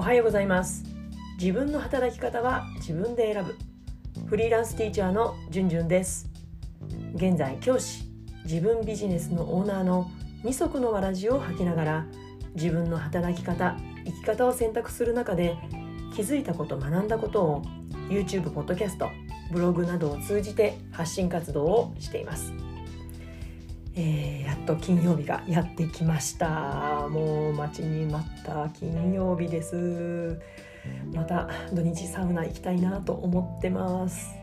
おはようございます。自分の働き方は自分で選ぶ。フリーランスティーチャーのじゅんじゅんです。現在教師自分ビジネスのオーナーの二足のわらじを履きながら自分の働き方生き方を選択する中で気づいたこと学んだことを YouTube ポッドキャストブログなどを通じて発信活動をしています。えー、やっと金曜日がやってきました。もう待ちに待った金曜日です。また土日サウナ行きたいなと思ってます。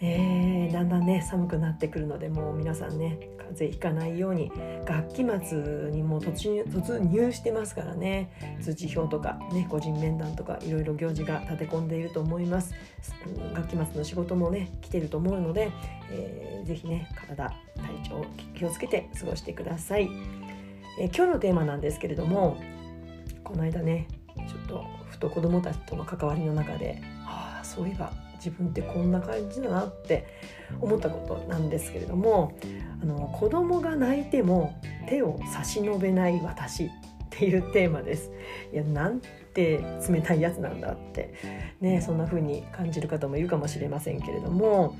えー、だんだんね寒くなってくるのでもう皆さんね風邪ひかないように。学期末にも突入突入してますからね。通知表とか、ね、個人面談とかいろいろ行事が立て込んでいると思います。学期末の仕事もね来てると思うので、えー、ぜひね体体調気をつけて過ごしてください、えー、今日のテーマなんですけれどもこの間ねちょっとふと子どもたちとの関わりの中でああそういえば自分ってこんな感じだなって思ったことなんですけれどもあの子供が泣いても手を差し伸べない私っていうテーマです。いやなんて冷たいやつなんだって。ねそんな風に感じる方もいるかもしれませんけれども。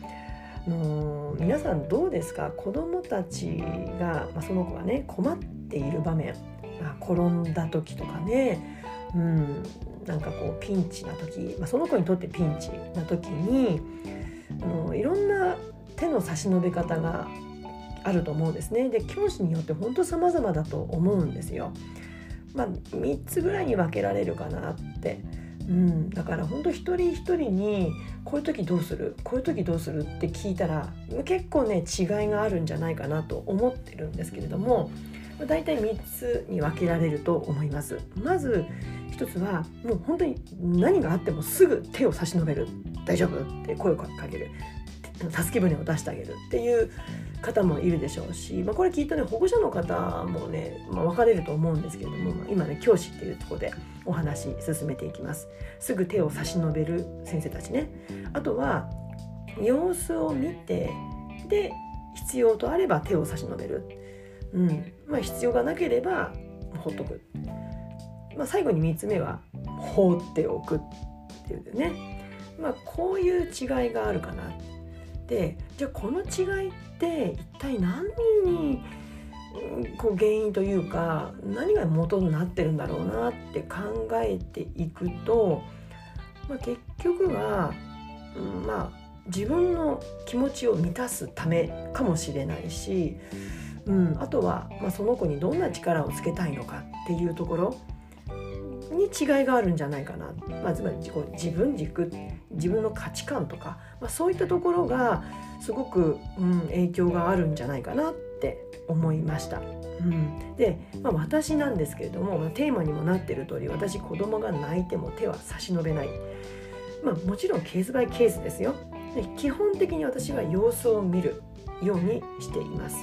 の皆さんどうですか？子どもたちが、まあ、その子がね困っている場面、まあ、転んだ時とかね、うん、なんかこうピンチな時、まあ、その子にとってピンチな時にあのいろんな手の差し伸べ方があると思うんですね。で教師によって本当様々だと思うんですよ。まあ、3つぐらいに分けられるかなって。うん、だから本当一人一人にこういう時どうする？こういう時どうする？って聞いたら結構ね違いがあるんじゃないかなと思ってるんですけれども大体3つに分けられると思います。まず一つはもう本当に何があってもすぐ手を差し伸べる大丈夫？って声をかける助け舟を出してあげるっていう方もいるでしょうし、まあ、これきっとね保護者の方もね、まあ、分かれると思うんですけれども、まあ、今ね教師っていうところでお話進めていきます。すぐ手を差し伸べる先生たちね。あとは様子を見てで必要とあれば手を差し伸べる、うん。まあ、必要がなければほっとく。まあ、最後に3つ目は放っておくっていうね、まあ、こういう違いがあるかなでじゃあこの違いって一体何にこう原因というか何が元になってるんだろうなって考えていくと、まあ、結局は、うん、まあ自分の気持ちを満たすためかもしれないし、うん、あとは、まあ、その子にどんな力をつけたいのかっていうところに違いがあるんじゃないかな、まあ、つまり自分軸自分の価値観とか、まあ、そういったところがすごく、うん、影響があるんじゃないかなって思いました。うん、で、まあ、私なんですけれども、まあ、テーマにもなってる通り私子供が泣いても手は差し伸べない、まあ、もちろんケースバイケースですよで基本的に私は様子を見るようにしています。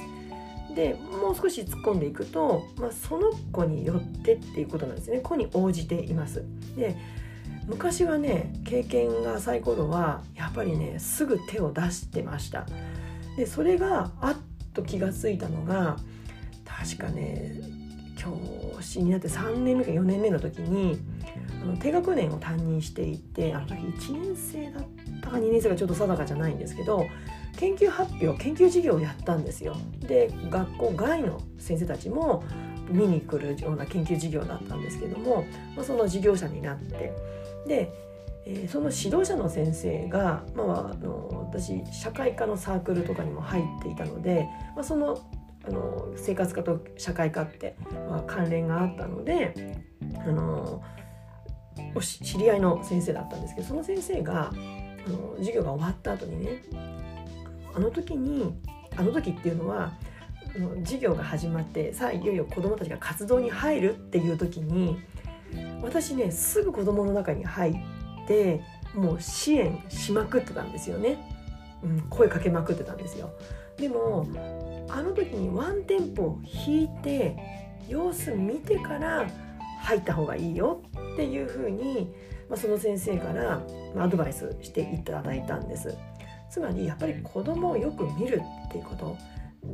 でもう少し突っ込んでいくと、まあ、その子によってっていうことなんですね子に応じています。で昔はね経験が浅い頃はっぱりねすぐ手を出してました。でそれがあっと気が付いたのが確かね教師になって3年目か4年目の時にあの低学年を担任していてあの時1年生だったか2年生かちょっと定かじゃないんですけど研究発表研究授業をやったんですよ。で学校外の先生たちも見に来るような研究授業だったんですけども、まあ、その授業者になってで、えー、その指導者の先生が、まあ、あの私社会科のサークルとかにも入っていたので、まあ、そのあの生活科と社会科って、まあ、関連があったのであの知り合いの先生だったんですけどその先生があの授業が終わった後にねあの時にあの時っていうのは授業が始まってさあいよいよ子どもたちが活動に入るっていう時に私ねすぐ子どもの中に入っててもう支援しまくってたんですよね、うん、声かけまくってたんですよ。でもあの時にワンテンポ引いて様子見てから入った方がいいよっていうふうに、まあ、その先生からアドバイスしていただいたんです。つまりやっぱり子供をよく見るっていうこと。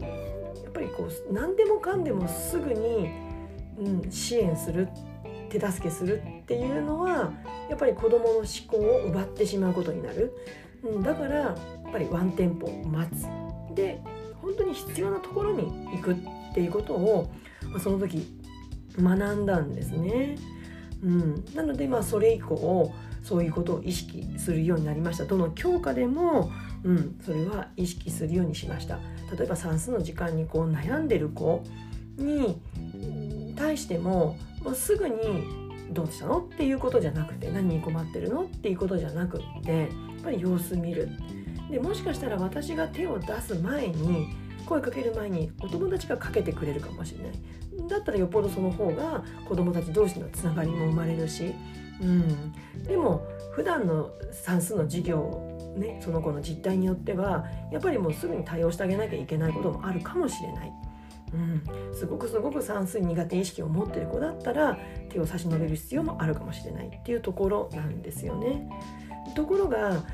やっぱりこう何でもかんでもすぐに、うん、支援するって手助けするっていうのはやっぱり子どもの思考を奪ってしまうことになる、うん、だからやっぱりワンテンポ待つ。で本当に必要なところに行くっていうことを、まあ、その時学んだんですね。うん、なのでまあそれ以降そういうことを意識するようになりました。どの教科でも、うん、それは意識するようにしました。例えば算数の時間にこう悩んでる子に対してももうすぐに「どうしたの?」っていうことじゃなくて「何に困ってるの?」っていうことじゃなくってやっぱり様子見るでもしかしたら私が手を出す前に声かける前にお友達がかけてくれるかもしれないだったらよっぽどその方が子供たち同士のつながりも生まれるしうん、でも普段の算数の授業ね、その子の実態によってはやっぱりもうすぐに対応してあげなきゃいけないこともあるかもしれない。うん、すごくすごく算数苦手意識を持ってる子だったら手を差し伸べる必要もあるかもしれないっていうところなんですよね。ところが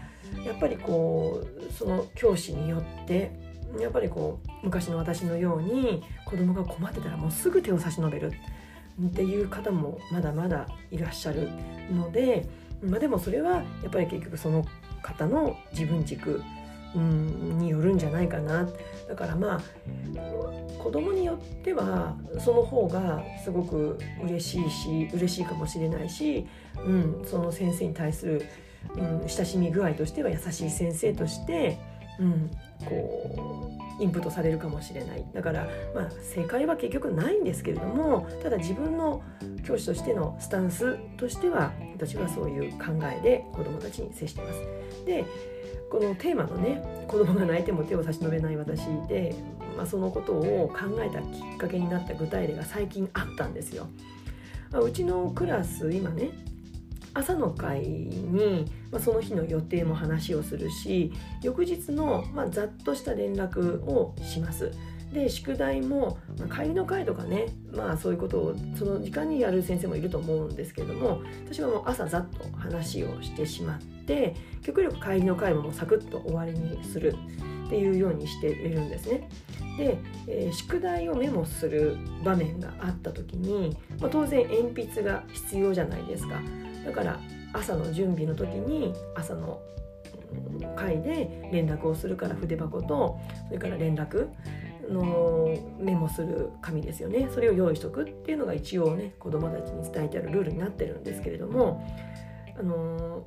やっぱりこうその教師によってやっぱりこう昔の私のように子供が困ってたらもうすぐ手を差し伸べるっていう方もまだまだいらっしゃるので、まあ、でもそれはやっぱり結局その方の自分軸うんによるんじゃないかな。だからまあ子供によってはその方がすごく嬉しいし嬉しいかもしれないし、うん、その先生に対する、うん、親しみ具合としては優しい先生として、うん、こうインプットされるかもしれないだからまあ正解は結局ないんですけれどもただ自分の教師としてのスタンスとしては私はそういう考えで子どもたちに接してます。でこのテーマのね子供が泣いても手を差し伸べない私で、まあ、そのことを考えたきっかけになった具体例が最近あったんですよ。うちのクラス今ね朝の会に、まあ、その日の予定も話をするし翌日の、まあ、ざっとした連絡をします。で宿題も、まあ、帰りの会とかねまあそういうことをその時間にやる先生もいると思うんですけれども私はもう朝ざっと話をしてしまって極力帰りの会ももサクッと終わりにするっていうようにしているんですね。で、えー、宿題をメモする場面があった時に、まあ、当然鉛筆が必要じゃないですか。だから朝の準備の時に朝の会で連絡をするから筆箱とそれから連絡のメモする紙ですよねそれを用意しとくっていうのが一応ね子どもたちに伝えてあるルールになってるんですけれどもあの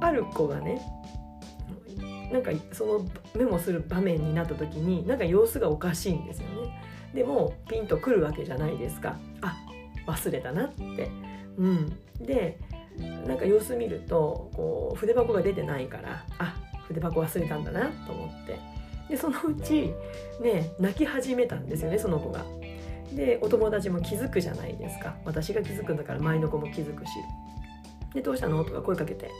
ある子がねなんかそのメモする場面になった時になんか様子がおかしいんですよね。でもピンとくるわけじゃないですか。あ忘れたなって。うん、でなんか様子見るとこう筆箱が出てないからあ筆箱忘れたんだなと思って。でそのうちね泣き始めたんですよねその子が。でお友達も気づくじゃないですか。私が気づくんだから前の子も気づくし「でどうしたの?」とか声かけて。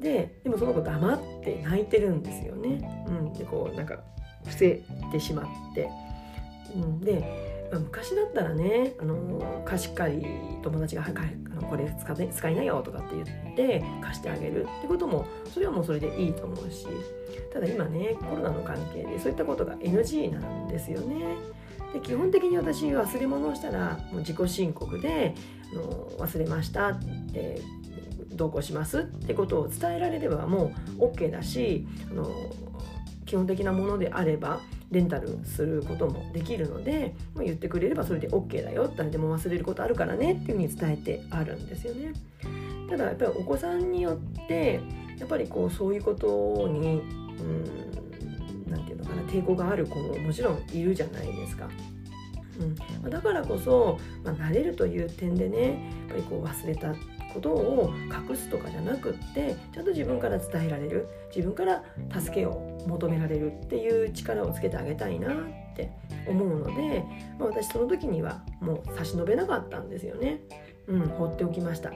ででもその子黙って泣いてるんですよね。うん、でこうなんか伏せてしまって、うん、で、昔だったらねあの貸し借り友達が「あのこれ使い使いなよ」とかって言って貸してあげる。ってこともそれはもうそれでいいと思うし。ただ今ねコロナの関係でそういったことが NG なんですよね。で基本的に私忘れ物をしたらもう自己申告であの忘れましたってどうこうしますってことを伝えられればもう OK だしあの基本的なものであればレンタルすることもできるので、まあ、言ってくれればそれで OK だよ誰でも忘れることあるからねっていうふうに伝えてあるんですよね。ただやっぱりお子さんによってやっぱりこうそういうことにうんなんていうのかな抵抗がある子ももちろんいるじゃないですか。うん、だからこそ、まあ、慣れるという点でねやっぱりこう忘れたことを隠すとかじゃなくってちゃんと自分から伝えられる自分から助けを求められるっていう力をつけてあげたいなって思うので、まあ、私その時にはもう差し伸べなかったんですよね。うん、放っておきました。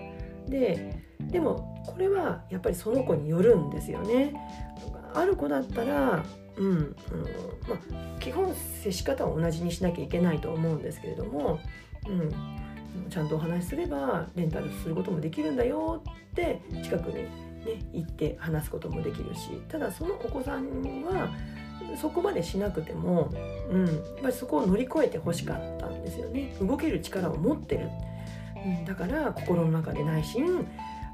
ででもこれはやっぱりその子によるんですよね。ある子だったらうん、うん、まあ、基本接し方を同じにしなきゃいけないと思うんですけれども、うん、ちゃんとお話しすればレンタルすることもできるんだよって近くにね行って話すこともできるしただそのお子さんはそこまでしなくても、うん、やっぱりそこを乗り越えてほしかったんですよね。動ける力を持ってる。うん、だから心の中で内心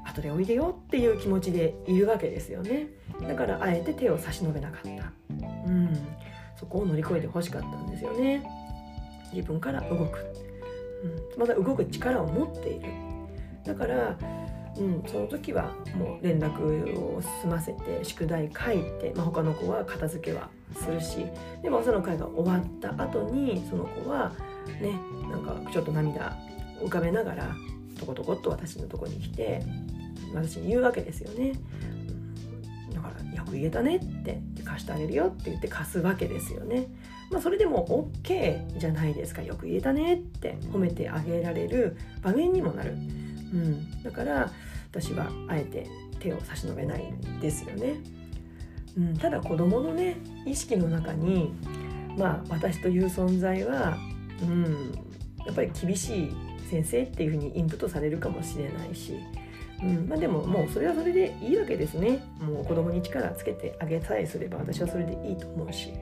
後でおいでよっていう気持ちでいるわけですよね。だからあえて手を差し伸べなかった、うん、そこを乗り越えてほしかったんですよね。自分から動く、うん、まだ動く力を持っているだからうん、その時はもう連絡を済ませて宿題書いて、まあ、他の子は片付けはするしでも朝の会が終わった後にその子はねなんかちょっと涙浮かべながらとことこっと私のとこに来て私に言うわけですよね。だからよく言えたねって貸してあげるよって言って貸すわけですよね。まあ、それでも OK じゃないですか。よく言えたねって褒めてあげられる場面にもなる。うん、だから私はあえて手を差し伸べないんですよね。うん、ただ子どものね意識の中にまあ私という存在は、うん、やっぱり厳しい先生っていうふうにインプットされるかもしれないし、うん。まあ、でももうそれはそれでいいわけですね。もう子供に力つけてあげさえすれば私はそれでいいと思うし、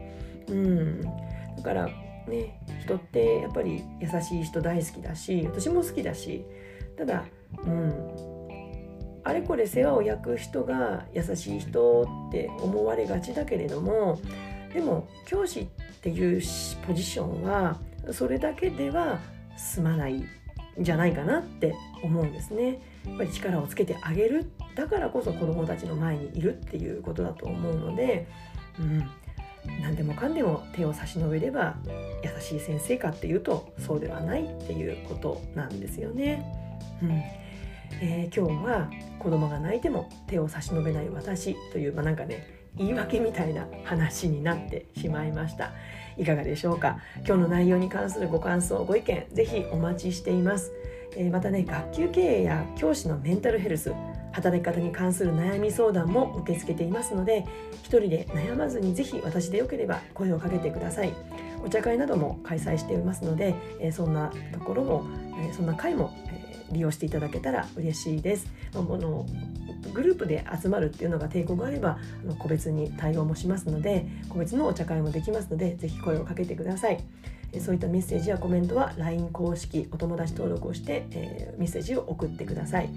うん、だからね人ってやっぱり優しい人大好きだし私も好きだしただ、うん、あれこれ世話を焼く人が優しい人って思われがちだけれどもでも教師っていうポジションはそれだけでは済まないんじゃないかなって思うんですね。やっぱり力をつけてあげる。だからこそ子どもたちの前にいるっていうことだと思うので、うん、何でもかんでも手を差し伸べれば優しい先生かっていうとそうではないっていうことなんですよね。うん。えー、今日は子供が泣いても手を差し伸べない私という、まあ、なんかね言い訳みたいな話になってしまいました。いかがでしょうか？今日の内容に関するご感想ご意見ぜひお待ちしています、えー、またね学級経営や教師のメンタルヘルス働き方に関する悩み相談も受け付けていますので一人で悩まずにぜひ私でよければ声をかけてくださいお茶会なども開催していますので、え、そんなところも、え、そんな会も、え利用していただけたら嬉しいです。あ、のグループで集まるっていうのが抵抗があればあの個別に対応もしますので個別のお茶会もできますのでぜひ声をかけてください。そういったメッセージやコメントは LINE 公式お友達登録をして、えー、メッセージを送ってください。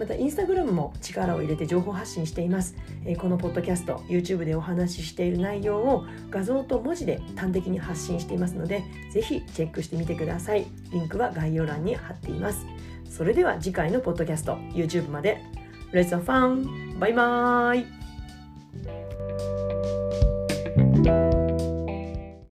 またインスタグラムも力を入れて情報発信しています、え、このポッドキャスト YouTube でお話ししている内容を画像と文字で端的に発信していますのでぜひチェックしてみてください。リンクは概要欄に貼っています。それでは次回のポッドキャスト YouTube まで。Let's have fun! バイバーイ